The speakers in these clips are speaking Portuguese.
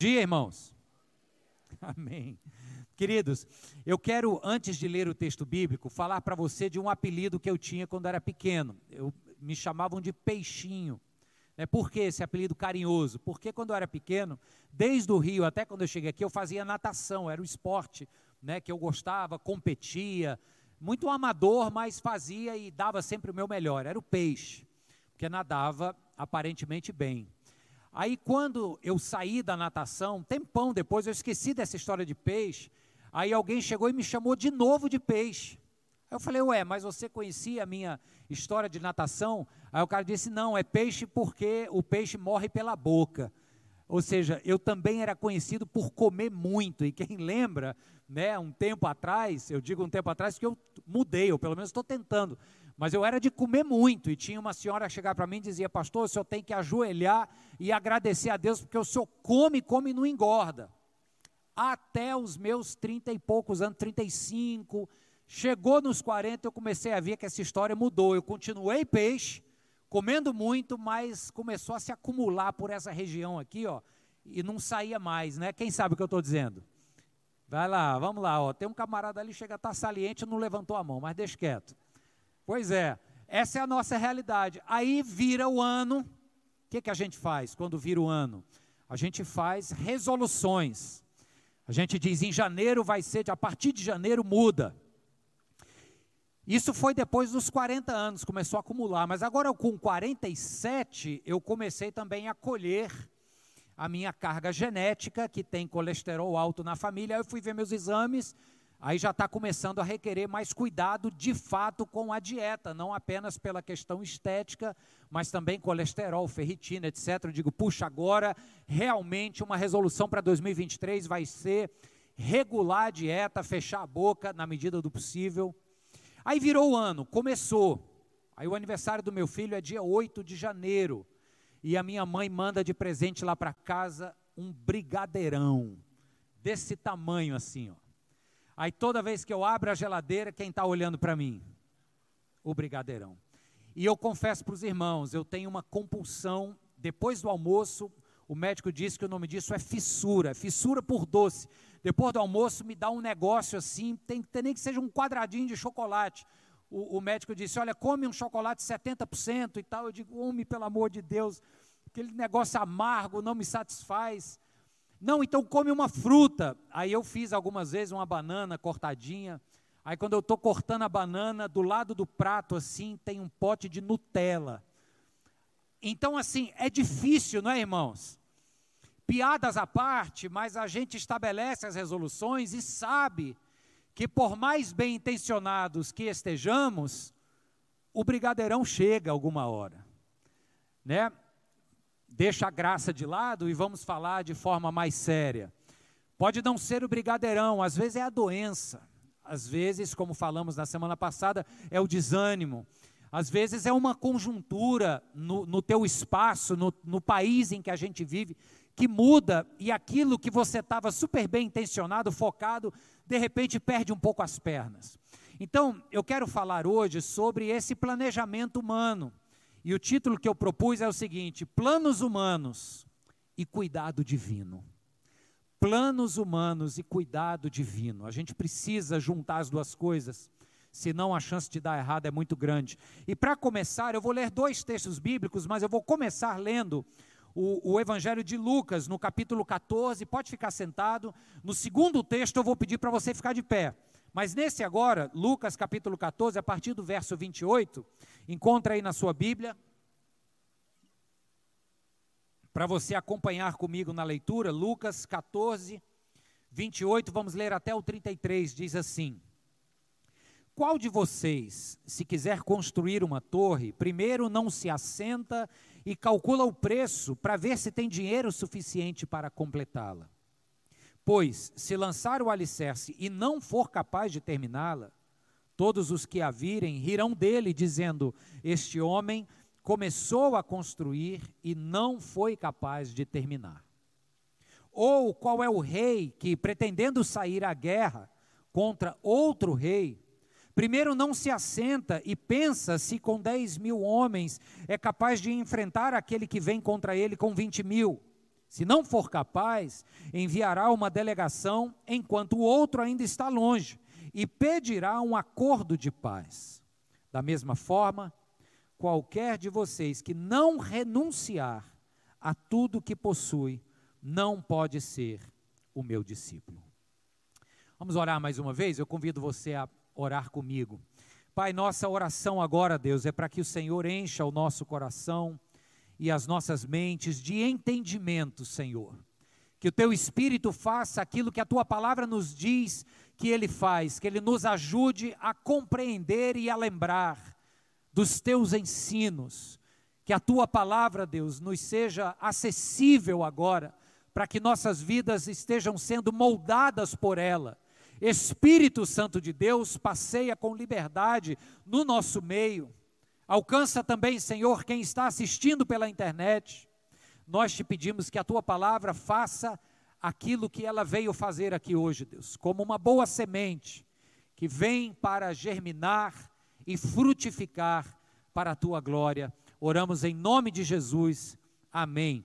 dia, irmãos. Amém. Queridos, eu quero, antes de ler o texto bíblico, falar para você de um apelido que eu tinha quando era pequeno. Eu, me chamavam de Peixinho. É, por que esse apelido carinhoso? Porque quando eu era pequeno, desde o Rio até quando eu cheguei aqui, eu fazia natação, era o esporte né, que eu gostava, competia, muito amador, mas fazia e dava sempre o meu melhor, era o peixe, porque nadava aparentemente bem. Aí quando eu saí da natação, tempão depois, eu esqueci dessa história de peixe, aí alguém chegou e me chamou de novo de peixe. Aí eu falei, ué, mas você conhecia a minha história de natação? Aí o cara disse, não, é peixe porque o peixe morre pela boca. Ou seja, eu também era conhecido por comer muito, e quem lembra, né, um tempo atrás, eu digo um tempo atrás que eu mudei, ou pelo menos estou tentando, mas eu era de comer muito, e tinha uma senhora chegar para mim e dizia, pastor, o senhor tem que ajoelhar e agradecer a Deus, porque o senhor come, come e não engorda. Até os meus trinta e poucos anos, 35, chegou nos 40, eu comecei a ver que essa história mudou. Eu continuei peixe, comendo muito, mas começou a se acumular por essa região aqui, ó, e não saía mais, né? Quem sabe o que eu estou dizendo? Vai lá, vamos lá, ó. Tem um camarada ali, chega tá saliente, não levantou a mão, mas deixa quieto. Pois é, essa é a nossa realidade. Aí vira o ano, o que, que a gente faz quando vira o ano? A gente faz resoluções. A gente diz, em janeiro vai ser, a partir de janeiro muda. Isso foi depois dos 40 anos, começou a acumular, mas agora com 47 eu comecei também a colher a minha carga genética, que tem colesterol alto na família. Aí eu fui ver meus exames, aí já está começando a requerer mais cuidado de fato com a dieta, não apenas pela questão estética, mas também colesterol, ferritina, etc. Eu digo, puxa, agora realmente uma resolução para 2023 vai ser regular a dieta, fechar a boca na medida do possível. Aí virou o ano, começou. Aí o aniversário do meu filho é dia 8 de janeiro e a minha mãe manda de presente lá para casa um brigadeirão, desse tamanho assim, ó. Aí toda vez que eu abro a geladeira, quem está olhando para mim? O brigadeirão. E eu confesso para os irmãos, eu tenho uma compulsão, depois do almoço, o médico disse que o nome disso é fissura, fissura por doce. Depois do almoço me dá um negócio assim, tem ter nem que seja um quadradinho de chocolate o, o médico disse: Olha, come um chocolate 70% e tal. Eu digo: Homem, pelo amor de Deus, aquele negócio amargo não me satisfaz. Não, então come uma fruta. Aí eu fiz algumas vezes uma banana cortadinha. Aí quando eu estou cortando a banana, do lado do prato assim tem um pote de Nutella. Então assim, é difícil, não é, irmãos? Piadas à parte, mas a gente estabelece as resoluções e sabe que por mais bem intencionados que estejamos, o brigadeirão chega alguma hora, né? Deixa a graça de lado e vamos falar de forma mais séria. Pode não ser o brigadeirão, às vezes é a doença, às vezes, como falamos na semana passada, é o desânimo, às vezes é uma conjuntura no, no teu espaço, no, no país em que a gente vive, que muda e aquilo que você estava super bem intencionado, focado, de repente perde um pouco as pernas. Então, eu quero falar hoje sobre esse planejamento humano. E o título que eu propus é o seguinte: Planos humanos e cuidado divino. Planos humanos e cuidado divino. A gente precisa juntar as duas coisas, senão a chance de dar errado é muito grande. E para começar, eu vou ler dois textos bíblicos, mas eu vou começar lendo o, o, Evangelho de Lucas, no capítulo 14, pode ficar sentado. No segundo texto, eu vou pedir para você ficar de pé. Mas nesse agora, Lucas capítulo 14, a partir do verso 28, encontra aí na sua Bíblia, para você acompanhar comigo na leitura, Lucas 14, 28, vamos ler até o 33, diz assim: Qual de vocês, se quiser construir uma torre, primeiro não se assenta e calcula o preço para ver se tem dinheiro suficiente para completá-la. Pois, se lançar o alicerce e não for capaz de terminá-la, todos os que a virem rirão dele, dizendo: Este homem começou a construir e não foi capaz de terminar. Ou qual é o rei que, pretendendo sair à guerra contra outro rei, Primeiro, não se assenta e pensa se com 10 mil homens é capaz de enfrentar aquele que vem contra ele com 20 mil. Se não for capaz, enviará uma delegação enquanto o outro ainda está longe e pedirá um acordo de paz. Da mesma forma, qualquer de vocês que não renunciar a tudo que possui, não pode ser o meu discípulo. Vamos orar mais uma vez? Eu convido você a orar comigo. Pai, nossa oração agora, Deus, é para que o Senhor encha o nosso coração e as nossas mentes de entendimento, Senhor. Que o teu espírito faça aquilo que a tua palavra nos diz que ele faz, que ele nos ajude a compreender e a lembrar dos teus ensinos. Que a tua palavra, Deus, nos seja acessível agora, para que nossas vidas estejam sendo moldadas por ela. Espírito Santo de Deus, passeia com liberdade no nosso meio Alcança também, Senhor, quem está assistindo pela internet. Nós te pedimos que a tua palavra faça aquilo que ela veio fazer aqui hoje, Deus, como uma boa semente que vem para germinar e frutificar para a tua glória. Oramos em nome de Jesus. Amém.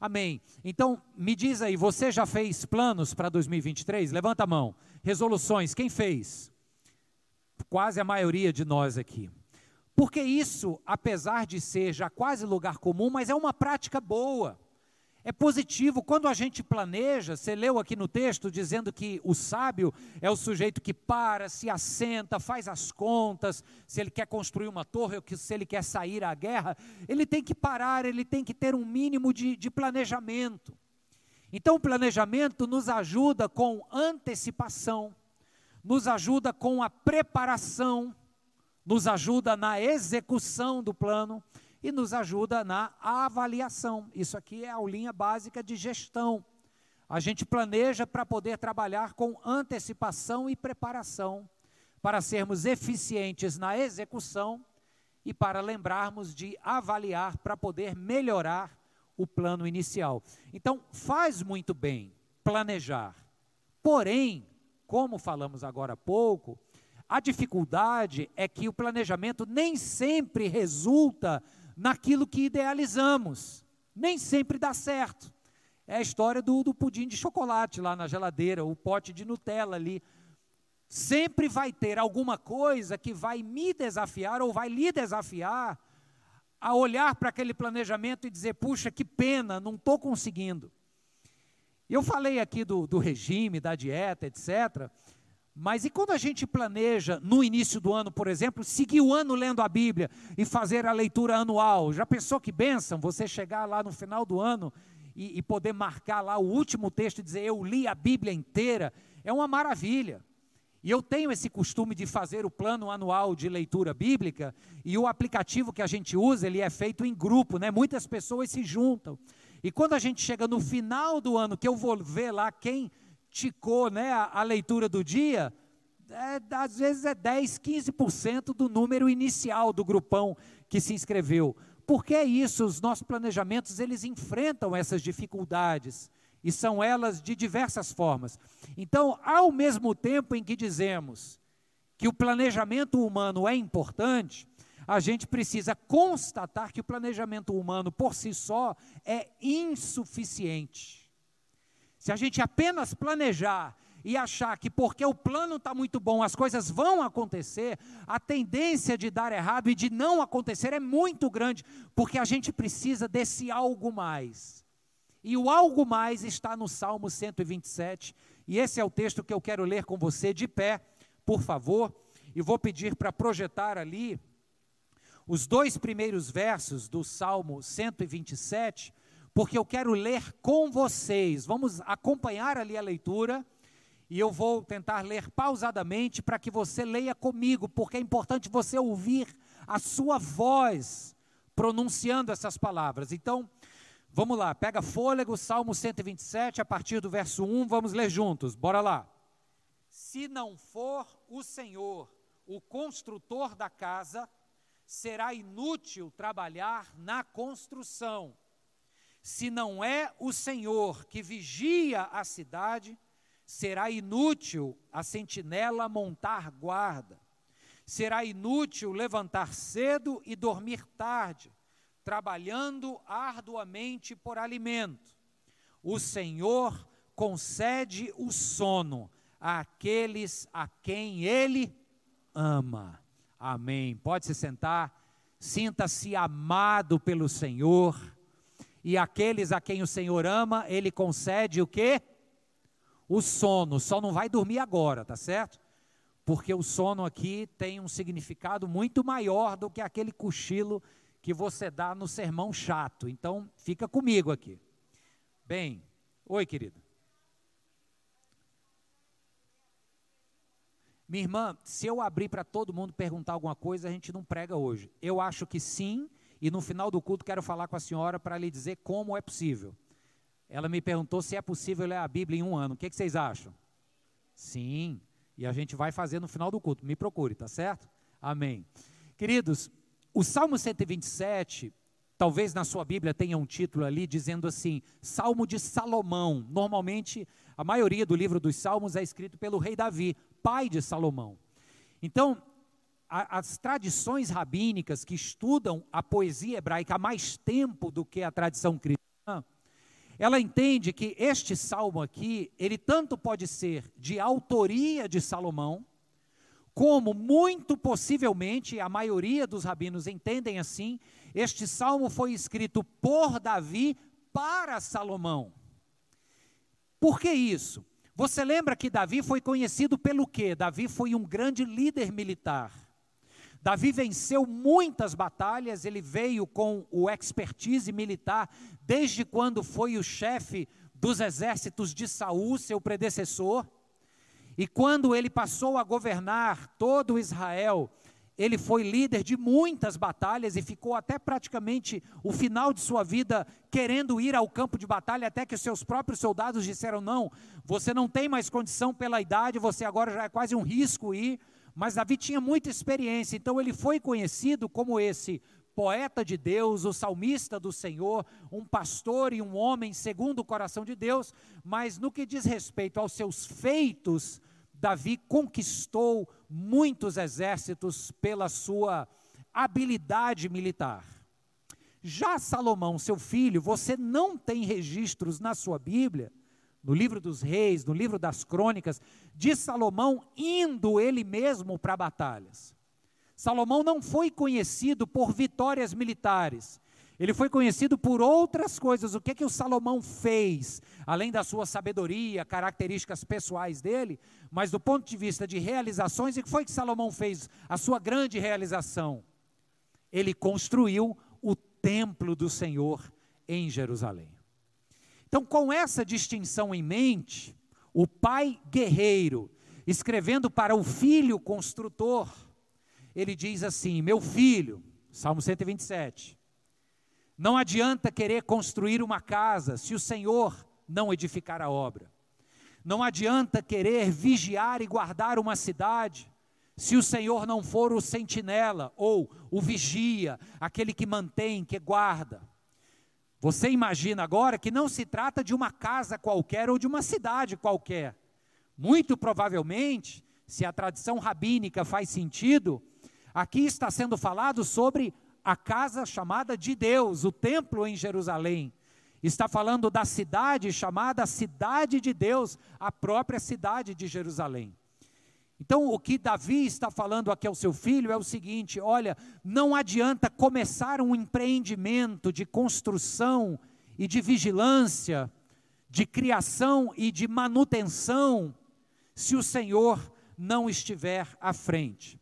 Amém. Então, me diz aí, você já fez planos para 2023? Levanta a mão. Resoluções, quem fez? Quase a maioria de nós aqui. Porque isso, apesar de ser já quase lugar comum, mas é uma prática boa. É positivo. Quando a gente planeja, você leu aqui no texto dizendo que o sábio é o sujeito que para, se assenta, faz as contas, se ele quer construir uma torre ou se ele quer sair à guerra, ele tem que parar, ele tem que ter um mínimo de, de planejamento. Então, o planejamento nos ajuda com antecipação, nos ajuda com a preparação nos ajuda na execução do plano e nos ajuda na avaliação. Isso aqui é a aulinha básica de gestão. A gente planeja para poder trabalhar com antecipação e preparação, para sermos eficientes na execução e para lembrarmos de avaliar para poder melhorar o plano inicial. Então, faz muito bem planejar. Porém, como falamos agora há pouco, a dificuldade é que o planejamento nem sempre resulta naquilo que idealizamos, nem sempre dá certo. É a história do, do pudim de chocolate lá na geladeira, o pote de Nutella ali. Sempre vai ter alguma coisa que vai me desafiar ou vai lhe desafiar a olhar para aquele planejamento e dizer: puxa, que pena, não estou conseguindo. Eu falei aqui do, do regime, da dieta, etc. Mas e quando a gente planeja no início do ano, por exemplo, seguir o ano lendo a Bíblia e fazer a leitura anual? Já pensou que bênção você chegar lá no final do ano e, e poder marcar lá o último texto e dizer eu li a Bíblia inteira? É uma maravilha. E eu tenho esse costume de fazer o plano anual de leitura bíblica e o aplicativo que a gente usa, ele é feito em grupo, né? Muitas pessoas se juntam. E quando a gente chega no final do ano, que eu vou ver lá quem ticou né, a, a leitura do dia, é, às vezes é 10, 15% do número inicial do grupão que se inscreveu. Porque é isso, os nossos planejamentos, eles enfrentam essas dificuldades, e são elas de diversas formas. Então, ao mesmo tempo em que dizemos que o planejamento humano é importante, a gente precisa constatar que o planejamento humano por si só é insuficiente. Se a gente apenas planejar e achar que porque o plano está muito bom, as coisas vão acontecer, a tendência de dar errado e de não acontecer é muito grande, porque a gente precisa desse algo mais. E o algo mais está no Salmo 127, e esse é o texto que eu quero ler com você de pé, por favor, e vou pedir para projetar ali os dois primeiros versos do Salmo 127 porque eu quero ler com vocês. Vamos acompanhar ali a leitura e eu vou tentar ler pausadamente para que você leia comigo, porque é importante você ouvir a sua voz pronunciando essas palavras. Então, vamos lá, pega fôlego, Salmo 127, a partir do verso 1, vamos ler juntos. Bora lá. Se não for o Senhor o construtor da casa, será inútil trabalhar na construção se não é o Senhor que vigia a cidade, será inútil a sentinela montar guarda. Será inútil levantar cedo e dormir tarde, trabalhando arduamente por alimento. O Senhor concede o sono àqueles a quem Ele ama. Amém. Pode se sentar. Sinta-se amado pelo Senhor. E aqueles a quem o Senhor ama, Ele concede o quê? O sono. Só não vai dormir agora, tá certo? Porque o sono aqui tem um significado muito maior do que aquele cochilo que você dá no sermão chato. Então, fica comigo aqui. Bem, oi, querido. Minha irmã, se eu abrir para todo mundo perguntar alguma coisa, a gente não prega hoje. Eu acho que sim, e no final do culto quero falar com a senhora para lhe dizer como é possível. Ela me perguntou se é possível ler a Bíblia em um ano. O que, que vocês acham? Sim, e a gente vai fazer no final do culto. Me procure, tá certo? Amém. Queridos, o Salmo 127, talvez na sua Bíblia tenha um título ali dizendo assim: Salmo de Salomão. Normalmente, a maioria do livro dos Salmos é escrito pelo rei Davi, pai de Salomão. Então, as tradições rabínicas que estudam a poesia hebraica há mais tempo do que a tradição cristã, ela entende que este salmo aqui, ele tanto pode ser de autoria de Salomão, como muito possivelmente a maioria dos rabinos entendem assim, este salmo foi escrito por Davi para Salomão. Por que isso? Você lembra que Davi foi conhecido pelo quê? Davi foi um grande líder militar. Davi venceu muitas batalhas, ele veio com o expertise militar desde quando foi o chefe dos exércitos de Saul, seu predecessor. E quando ele passou a governar todo Israel, ele foi líder de muitas batalhas e ficou até praticamente o final de sua vida querendo ir ao campo de batalha, até que os seus próprios soldados disseram: não, você não tem mais condição pela idade, você agora já é quase um risco ir. Mas Davi tinha muita experiência, então ele foi conhecido como esse poeta de Deus, o salmista do Senhor, um pastor e um homem segundo o coração de Deus, mas no que diz respeito aos seus feitos, Davi conquistou muitos exércitos pela sua habilidade militar. Já Salomão, seu filho, você não tem registros na sua Bíblia, no livro dos reis, no livro das crônicas, de Salomão indo ele mesmo para batalhas. Salomão não foi conhecido por vitórias militares, ele foi conhecido por outras coisas. O que é que o Salomão fez, além da sua sabedoria, características pessoais dele, mas do ponto de vista de realizações, o que foi que Salomão fez? A sua grande realização. Ele construiu o templo do Senhor em Jerusalém. Então, com essa distinção em mente, o pai guerreiro, escrevendo para o filho construtor, ele diz assim: Meu filho, Salmo 127, não adianta querer construir uma casa se o Senhor não edificar a obra. Não adianta querer vigiar e guardar uma cidade se o Senhor não for o sentinela ou o vigia, aquele que mantém, que guarda. Você imagina agora que não se trata de uma casa qualquer ou de uma cidade qualquer. Muito provavelmente, se a tradição rabínica faz sentido, aqui está sendo falado sobre a casa chamada de Deus, o templo em Jerusalém. Está falando da cidade chamada Cidade de Deus, a própria cidade de Jerusalém. Então, o que Davi está falando aqui ao seu filho é o seguinte: olha, não adianta começar um empreendimento de construção e de vigilância, de criação e de manutenção, se o Senhor não estiver à frente.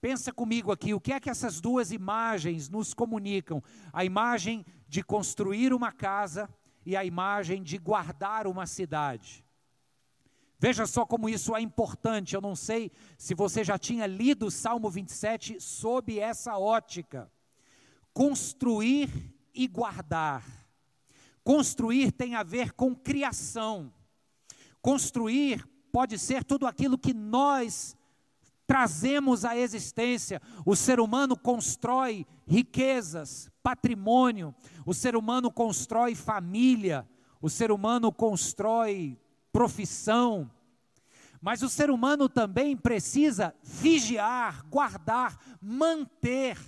Pensa comigo aqui, o que é que essas duas imagens nos comunicam? A imagem de construir uma casa e a imagem de guardar uma cidade. Veja só como isso é importante. Eu não sei se você já tinha lido o Salmo 27 sob essa ótica. Construir e guardar. Construir tem a ver com criação. Construir pode ser tudo aquilo que nós trazemos à existência. O ser humano constrói riquezas, patrimônio, o ser humano constrói família, o ser humano constrói profissão. Mas o ser humano também precisa vigiar, guardar, manter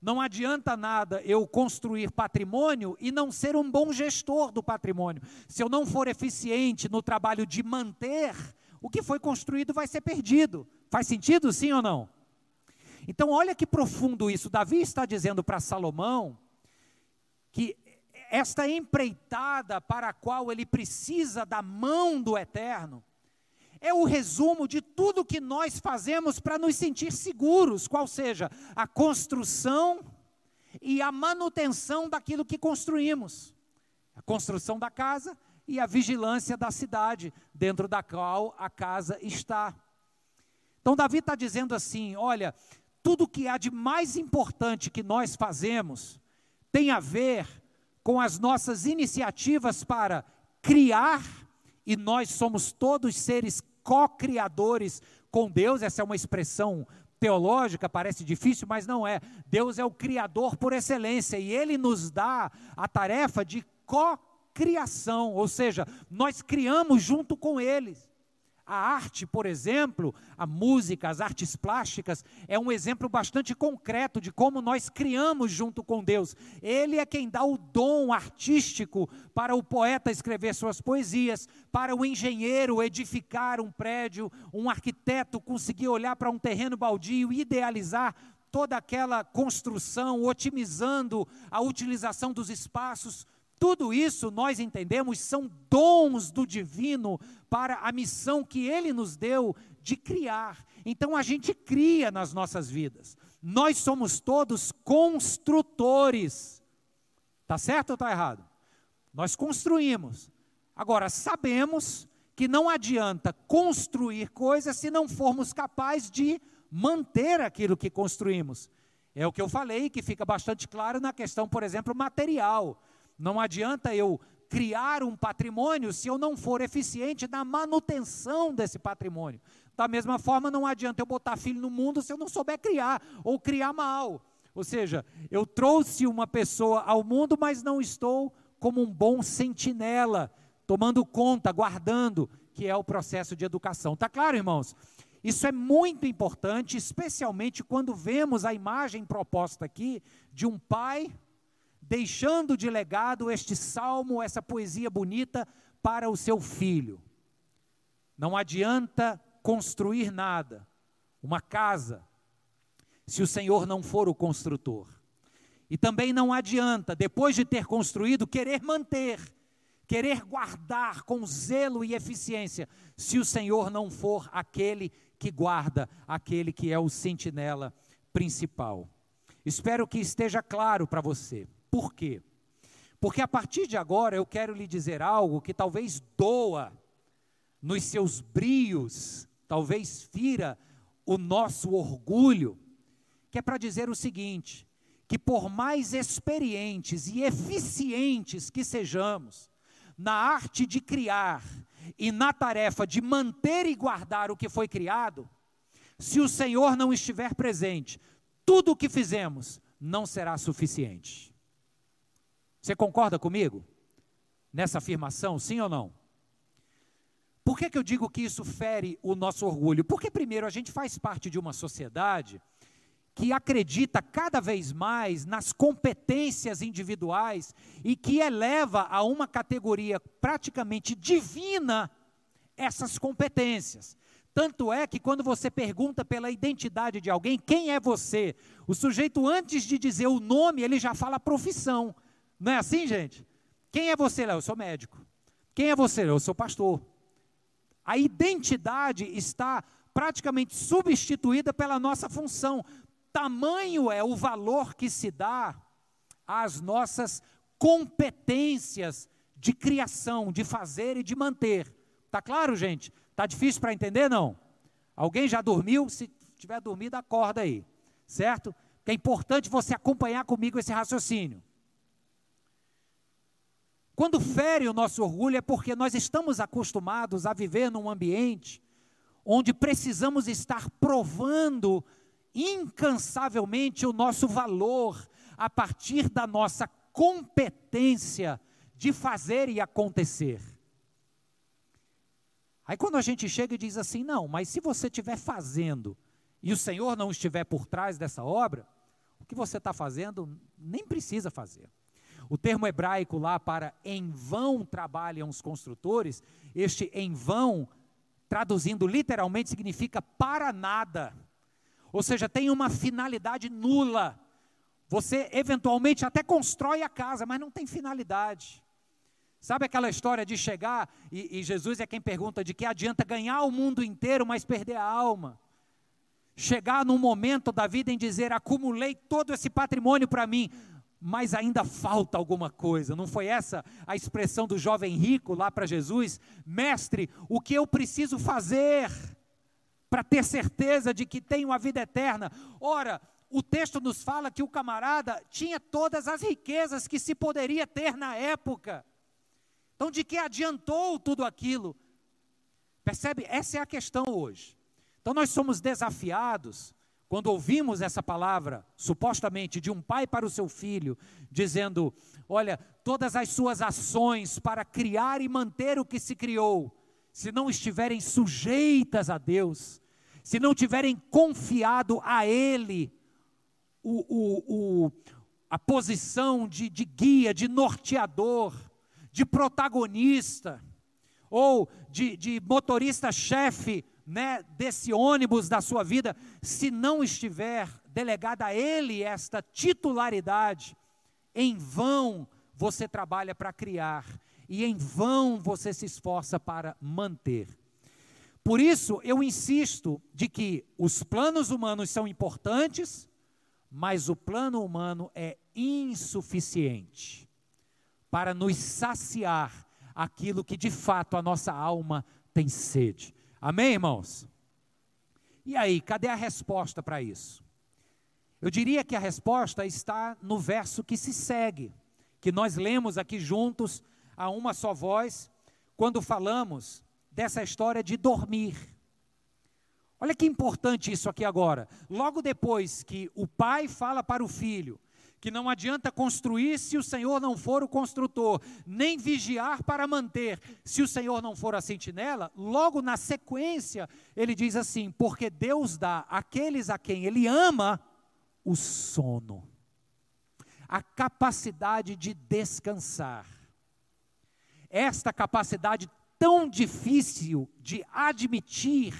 Não adianta nada eu construir patrimônio e não ser um bom gestor do patrimônio. Se eu não for eficiente no trabalho de manter, o que foi construído vai ser perdido. Faz sentido, sim ou não? Então, olha que profundo isso. Davi está dizendo para Salomão que esta empreitada para a qual ele precisa da mão do eterno é o resumo de tudo que nós fazemos para nos sentir seguros, qual seja a construção e a manutenção daquilo que construímos. A construção da casa e a vigilância da cidade dentro da qual a casa está. Então, Davi está dizendo assim: olha, tudo que há de mais importante que nós fazemos tem a ver com as nossas iniciativas para criar, e nós somos todos seres co-criadores com Deus, essa é uma expressão teológica, parece difícil, mas não é. Deus é o criador por excelência e ele nos dá a tarefa de co-criação, ou seja, nós criamos junto com eles. A arte, por exemplo, a música, as artes plásticas, é um exemplo bastante concreto de como nós criamos junto com Deus. Ele é quem dá o dom artístico para o poeta escrever suas poesias, para o engenheiro edificar um prédio, um arquiteto conseguir olhar para um terreno baldio e idealizar toda aquela construção, otimizando a utilização dos espaços tudo isso nós entendemos são dons do divino para a missão que ele nos deu de criar. Então a gente cria nas nossas vidas. Nós somos todos construtores. Tá certo ou está errado? Nós construímos. Agora sabemos que não adianta construir coisas se não formos capazes de manter aquilo que construímos. É o que eu falei, que fica bastante claro na questão, por exemplo, material. Não adianta eu criar um patrimônio se eu não for eficiente na manutenção desse patrimônio. Da mesma forma, não adianta eu botar filho no mundo se eu não souber criar ou criar mal. Ou seja, eu trouxe uma pessoa ao mundo, mas não estou como um bom sentinela, tomando conta, guardando, que é o processo de educação. Tá claro, irmãos? Isso é muito importante, especialmente quando vemos a imagem proposta aqui de um pai deixando de legado este salmo, essa poesia bonita para o seu filho. Não adianta construir nada, uma casa, se o Senhor não for o construtor. E também não adianta, depois de ter construído, querer manter, querer guardar com zelo e eficiência, se o Senhor não for aquele que guarda, aquele que é o sentinela principal. Espero que esteja claro para você. Por quê? Porque a partir de agora eu quero lhe dizer algo que talvez doa nos seus brios, talvez fira o nosso orgulho, que é para dizer o seguinte: que por mais experientes e eficientes que sejamos na arte de criar e na tarefa de manter e guardar o que foi criado, se o Senhor não estiver presente, tudo o que fizemos não será suficiente. Você concorda comigo? Nessa afirmação, sim ou não? Por que, que eu digo que isso fere o nosso orgulho? Porque, primeiro, a gente faz parte de uma sociedade que acredita cada vez mais nas competências individuais e que eleva a uma categoria praticamente divina essas competências. Tanto é que quando você pergunta pela identidade de alguém, quem é você? O sujeito, antes de dizer o nome, ele já fala profissão. Não é assim, gente? Quem é você, Léo? Eu sou médico. Quem é você? Eu sou pastor. A identidade está praticamente substituída pela nossa função. Tamanho é o valor que se dá às nossas competências de criação, de fazer e de manter. Tá claro, gente? Tá difícil para entender não? Alguém já dormiu? Se tiver dormido, acorda aí. Certo? É importante você acompanhar comigo esse raciocínio. Quando fere o nosso orgulho é porque nós estamos acostumados a viver num ambiente onde precisamos estar provando incansavelmente o nosso valor a partir da nossa competência de fazer e acontecer. Aí quando a gente chega e diz assim: "Não, mas se você estiver fazendo e o Senhor não estiver por trás dessa obra, o que você está fazendo, nem precisa fazer. O termo hebraico lá para em vão trabalham os construtores, este em vão, traduzindo literalmente, significa para nada. Ou seja, tem uma finalidade nula. Você eventualmente até constrói a casa, mas não tem finalidade. Sabe aquela história de chegar, e, e, Jesus é quem pergunta de que adianta ganhar o mundo inteiro, mas perder a alma? Chegar num momento da vida em dizer, acumulei todo esse patrimônio para mim, mas ainda falta alguma coisa. Não foi essa a expressão do jovem rico lá para Jesus? Mestre, o que eu preciso fazer para ter certeza de que tenho a vida eterna? Ora, o texto nos fala que o camarada tinha todas as riquezas que se poderia ter na época. Então, de que adiantou tudo aquilo? Percebe? Essa é a questão hoje. Então, nós somos desafiados, quando ouvimos essa palavra, supostamente de um pai para o seu filho, dizendo: Olha, todas as suas ações para criar e manter o que se criou, se não estiverem sujeitas a Deus, se não tiverem confiado a Ele o, o, o, a posição de, de guia, de norteador, de protagonista, ou de, de motorista-chefe né, desse ônibus da sua vida, se não estiver delegada a ele esta titularidade, em vão você trabalha para criar e em vão você se esforça para manter. Por isso eu insisto de que os planos humanos são importantes, mas o plano humano é insuficiente para nos saciar aquilo que de fato a nossa alma tem sede. Amém, irmãos? E aí, cadê a resposta para isso? Eu diria que a resposta está no verso que se segue, que nós lemos aqui juntos a uma só voz, quando falamos dessa história de dormir. Olha que importante isso aqui agora. Logo depois que o pai fala para o filho, que não adianta construir se o Senhor não for o construtor, nem vigiar para manter, se o Senhor não for a sentinela, logo na sequência, ele diz assim: porque Deus dá àqueles a quem Ele ama o sono, a capacidade de descansar. Esta capacidade tão difícil de admitir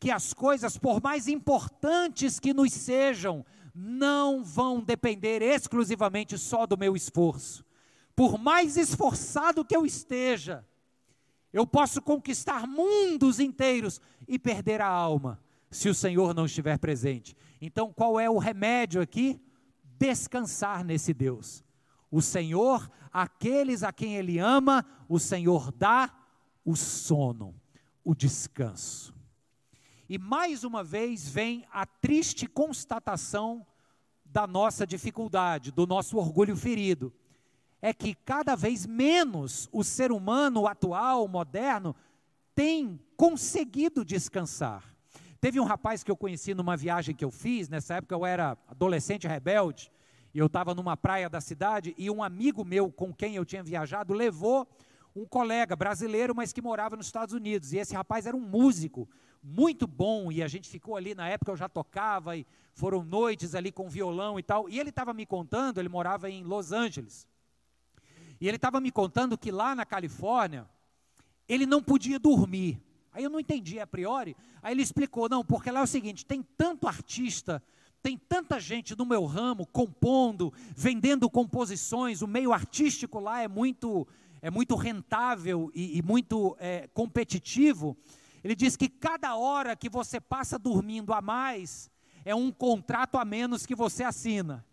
que as coisas, por mais importantes que nos sejam, não vão depender exclusivamente só do meu esforço. Por mais esforçado que eu esteja, eu posso conquistar mundos inteiros e perder a alma, se o Senhor não estiver presente. Então, qual é o remédio aqui? Descansar nesse Deus. O Senhor, aqueles a quem Ele ama, o Senhor dá o sono, o descanso. E mais uma vez vem a triste constatação da nossa dificuldade, do nosso orgulho ferido. É que cada vez menos o ser humano atual, moderno, tem conseguido descansar. Teve um rapaz que eu conheci numa viagem que eu fiz, nessa época eu era adolescente rebelde, e eu estava numa praia da cidade, e um amigo meu com quem eu tinha viajado levou um colega brasileiro, mas que morava nos Estados Unidos. E esse rapaz era um músico muito bom, e a gente ficou ali, na época eu já tocava, e foram noites ali com violão e tal. E ele estava me contando, ele morava em Los Angeles. E ele estava me contando que lá na Califórnia, ele não podia dormir. Aí eu não entendi a priori. Aí ele explicou: não, porque lá é o seguinte: tem tanto artista, tem tanta gente no meu ramo compondo, vendendo composições, o meio artístico lá é muito é muito rentável e, e muito é, competitivo, ele diz que cada hora que você passa dormindo a mais é um contrato a menos que você assina.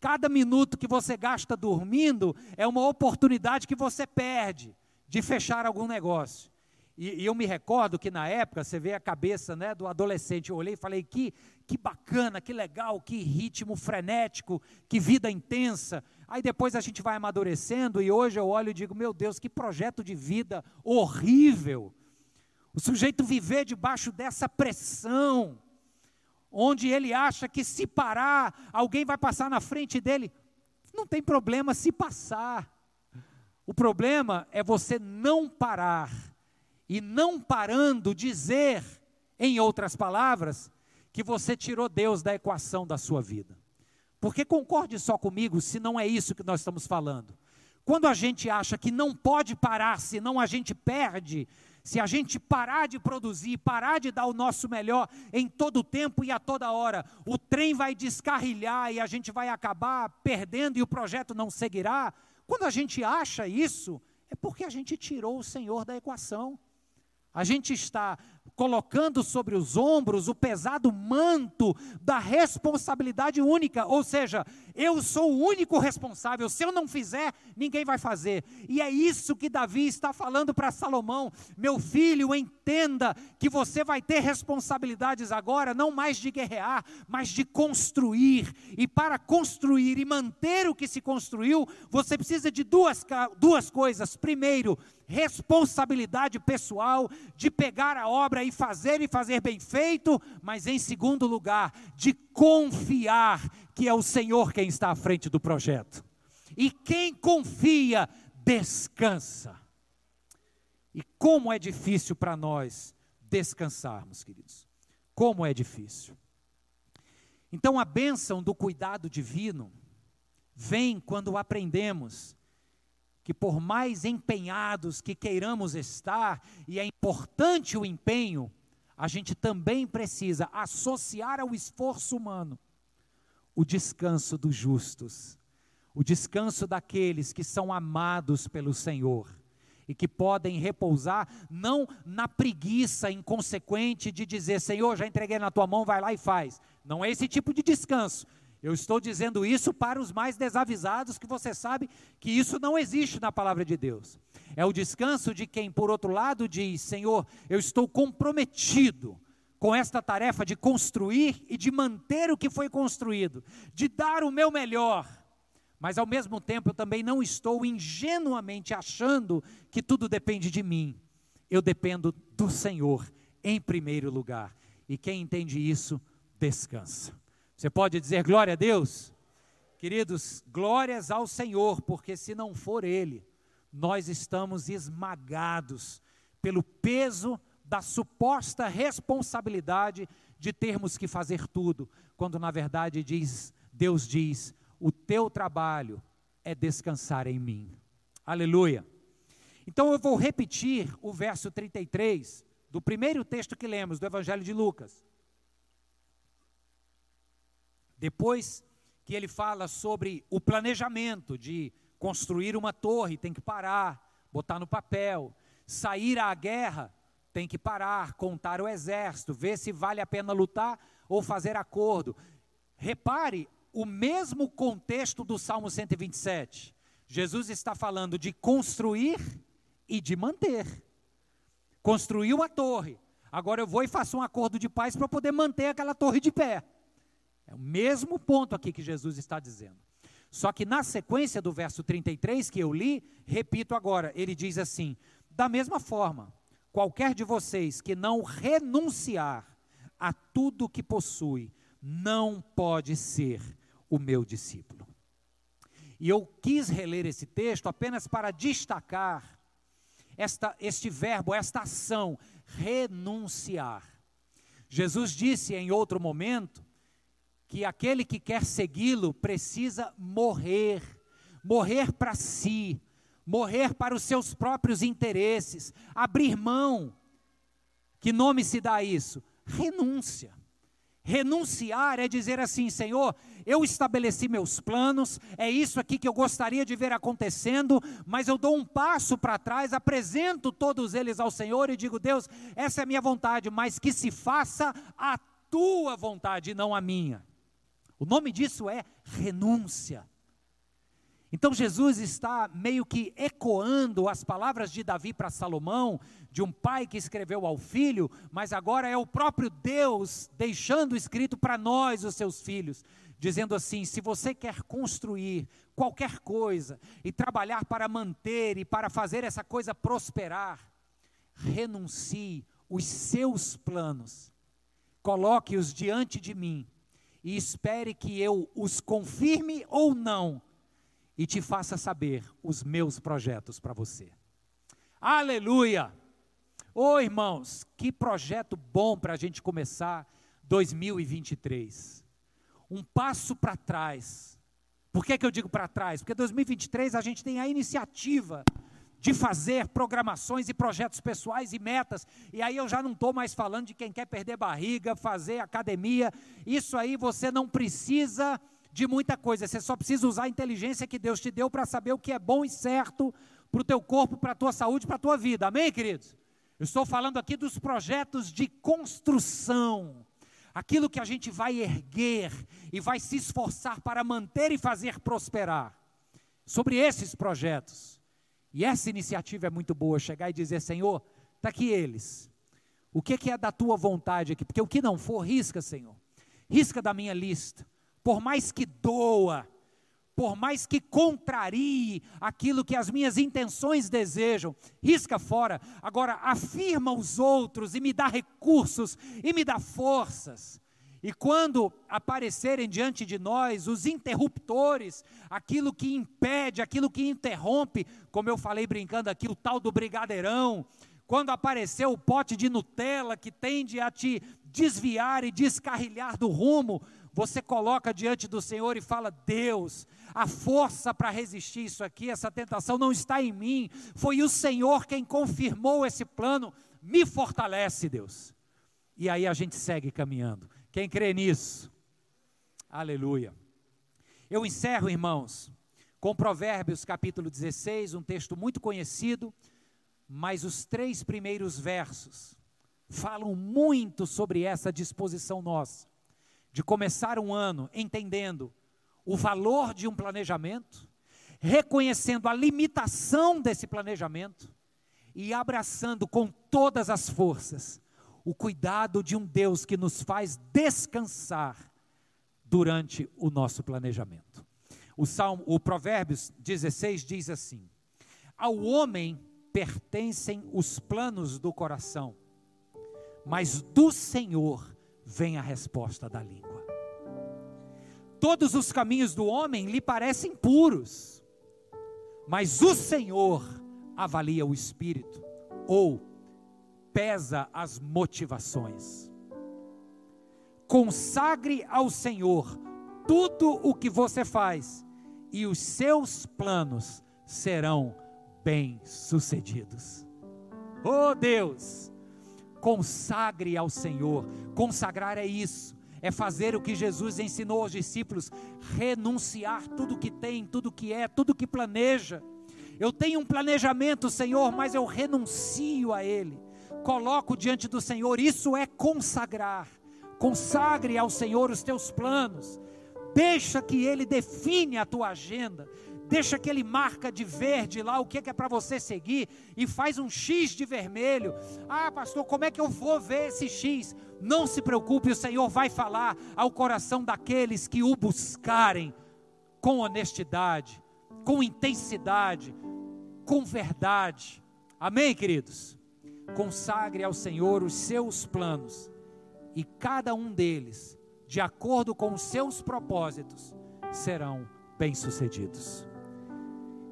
Cada minuto que você gasta dormindo é uma oportunidade que você perde de fechar algum negócio. E, e, eu me recordo que na época, você vê a cabeça né, do adolescente, eu olhei e falei, que, que bacana, que legal, que ritmo frenético, que vida intensa. Aí depois a gente vai amadurecendo e hoje eu olho e digo, meu Deus, que projeto de vida horrível. O sujeito viver debaixo dessa pressão, onde ele acha que se parar, alguém vai passar na frente dele. Não tem problema se passar. O problema é você não parar e não parando dizer, em outras palavras, que você tirou Deus da equação da sua vida. Porque concorde só comigo se não é isso que nós estamos falando. Quando a gente acha que não pode parar, senão a gente perde, se a gente parar de produzir, parar de dar o nosso melhor em todo o tempo e a toda hora, o trem vai descarrilhar e a gente vai acabar perdendo e o projeto não seguirá. Quando a gente acha isso, é porque a gente tirou o Senhor da equação. A gente está colocando sobre os ombros o pesado manto da responsabilidade única, ou seja, eu sou o único responsável, se eu não fizer, ninguém vai fazer. E é isso que Davi está falando para Salomão: meu filho, entenda que você vai ter responsabilidades agora, não mais de guerrear, mas de construir. E para construir e manter o que se construiu, você precisa de duas, duas coisas. Primeiro, responsabilidade pessoal de pegar a obra e fazer e fazer bem feito, mas em segundo lugar, de confiar que é o Senhor quem está à frente do projeto. E quem confia, descansa. E como é difícil para nós descansarmos, queridos. Como é difícil. Então a bênção do cuidado divino vem quando aprendemos que por mais empenhados que queiramos estar, e é importante o empenho, a gente também precisa associar ao esforço humano o descanso dos justos, o descanso daqueles que são amados pelo Senhor e que podem repousar não na preguiça inconsequente de dizer, Senhor, já entreguei na tua mão, vai lá e faz. Não é esse tipo de descanso. Eu estou dizendo isso para os mais desavisados, que você sabe que isso não existe na palavra de Deus. É o descanso de quem, por outro lado, diz: Senhor, eu estou comprometido com esta tarefa de construir e de manter o que foi construído, de dar o meu melhor. Mas ao mesmo tempo eu também não estou ingenuamente achando que tudo depende de mim. Eu dependo do Senhor em primeiro lugar. E quem entende isso, descansa. Você pode dizer glória a Deus? Queridos, glórias ao Senhor, porque se não for Ele, nós estamos esmagados pelo peso da suposta responsabilidade de termos que fazer tudo, quando na verdade diz, Deus diz: o teu trabalho é descansar em mim. Aleluia. Então eu vou repetir o verso 33 do primeiro texto que lemos do Evangelho de Lucas. Depois que ele fala sobre o planejamento de construir uma torre, tem que parar, botar no papel, sair à guerra, tem que parar, contar o exército, ver se vale a pena lutar ou fazer acordo. Repare o mesmo contexto do Salmo 127. Jesus está falando de construir e de manter. Construiu a torre. Agora eu vou e faço um acordo de paz para poder manter aquela torre de pé. É o mesmo ponto aqui que Jesus está dizendo. Só que na sequência do verso 33 que eu li, repito agora, ele diz assim: da mesma forma, qualquer de vocês que não renunciar a tudo que possui, não pode ser o meu discípulo. E eu quis reler esse texto apenas para destacar esta, este verbo, esta ação, renunciar. Jesus disse em outro momento que aquele que quer segui-lo precisa morrer, morrer para si, morrer para os seus próprios interesses, abrir mão. Que nome se dá isso? Renúncia. Renunciar é dizer assim, Senhor, eu estabeleci meus planos, é isso aqui que eu gostaria de ver acontecendo, mas eu dou um passo para trás, apresento todos eles ao Senhor e digo, Deus, essa é a minha vontade, mas que se faça a tua vontade e não a minha. O nome disso é renúncia. Então Jesus está meio que ecoando as palavras de Davi para Salomão, de um pai que escreveu ao filho, mas agora é o próprio Deus deixando escrito para nós, os seus filhos, dizendo assim: se você quer construir qualquer coisa e trabalhar para manter e para fazer essa coisa prosperar, renuncie os seus planos, coloque-os diante de mim e espere que eu os confirme ou não e te faça saber os meus projetos para você. Aleluia! Ô oh, irmãos, que projeto bom para a gente começar 2023. um passo para trás. Por que, que eu digo para trás? Porque 2023 a gente tem a iniciativa de fazer programações e projetos pessoais e metas. E aí eu já não estou mais falando de quem quer perder barriga, fazer academia. Isso aí você não precisa de muita coisa, você só precisa usar a inteligência que Deus te deu para saber o que é bom e certo para o teu corpo, para a tua saúde, para a tua vida. Amém, queridos? Eu estou falando aqui dos projetos de construção. Aquilo que a gente vai erguer e vai se esforçar para manter e fazer prosperar. Sobre esses projetos. E essa iniciativa é muito boa, chegar e dizer, Senhor, está aqui eles. O que, que é da tua vontade aqui? Porque o que não for, risca, Senhor. Risca da minha lista. Por mais que doa, por mais que contrarie aquilo que as minhas intenções desejam, risca fora. Agora, afirma os outros e me dá recursos e me dá forças. E quando aparecerem diante de nós os interruptores, aquilo que impede, aquilo que interrompe, como eu falei brincando aqui, o tal do brigadeirão, quando aparecer o pote de Nutella que tende a te desviar e descarrilhar do rumo, você coloca diante do Senhor e fala: Deus, a força para resistir isso aqui, essa tentação não está em mim, foi o Senhor quem confirmou esse plano, me fortalece, Deus. E aí a gente segue caminhando. Quem crê nisso? Aleluia. Eu encerro, irmãos, com Provérbios capítulo 16, um texto muito conhecido, mas os três primeiros versos falam muito sobre essa disposição nossa, de começar um ano entendendo o valor de um planejamento, reconhecendo a limitação desse planejamento e abraçando com todas as forças o cuidado de um Deus que nos faz descansar durante o nosso planejamento. O Salmo, o Provérbios 16 diz assim: Ao homem pertencem os planos do coração, mas do Senhor vem a resposta da língua. Todos os caminhos do homem lhe parecem puros, mas o Senhor avalia o espírito ou pesa as motivações. Consagre ao Senhor tudo o que você faz, e os seus planos serão bem-sucedidos. Oh Deus, consagre ao Senhor. Consagrar é isso, é fazer o que Jesus ensinou aos discípulos, renunciar tudo que tem, tudo que é, tudo que planeja. Eu tenho um planejamento, Senhor, mas eu renuncio a ele coloco diante do Senhor, isso é consagrar. Consagre ao Senhor os teus planos. Deixa que Ele define a tua agenda. Deixa que Ele marca de verde lá o que é, é para você seguir e faz um X de vermelho. Ah, pastor, como é que eu vou ver esse X? Não se preocupe, o Senhor vai falar ao coração daqueles que o buscarem com honestidade, com intensidade, com verdade. Amém, queridos? Consagre ao Senhor os seus planos, e cada um deles, de acordo com os seus propósitos, serão bem-sucedidos.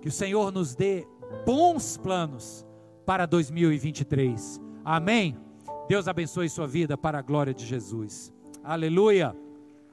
Que o Senhor nos dê bons planos para 2023. Amém? Deus abençoe sua vida para a glória de Jesus. Aleluia.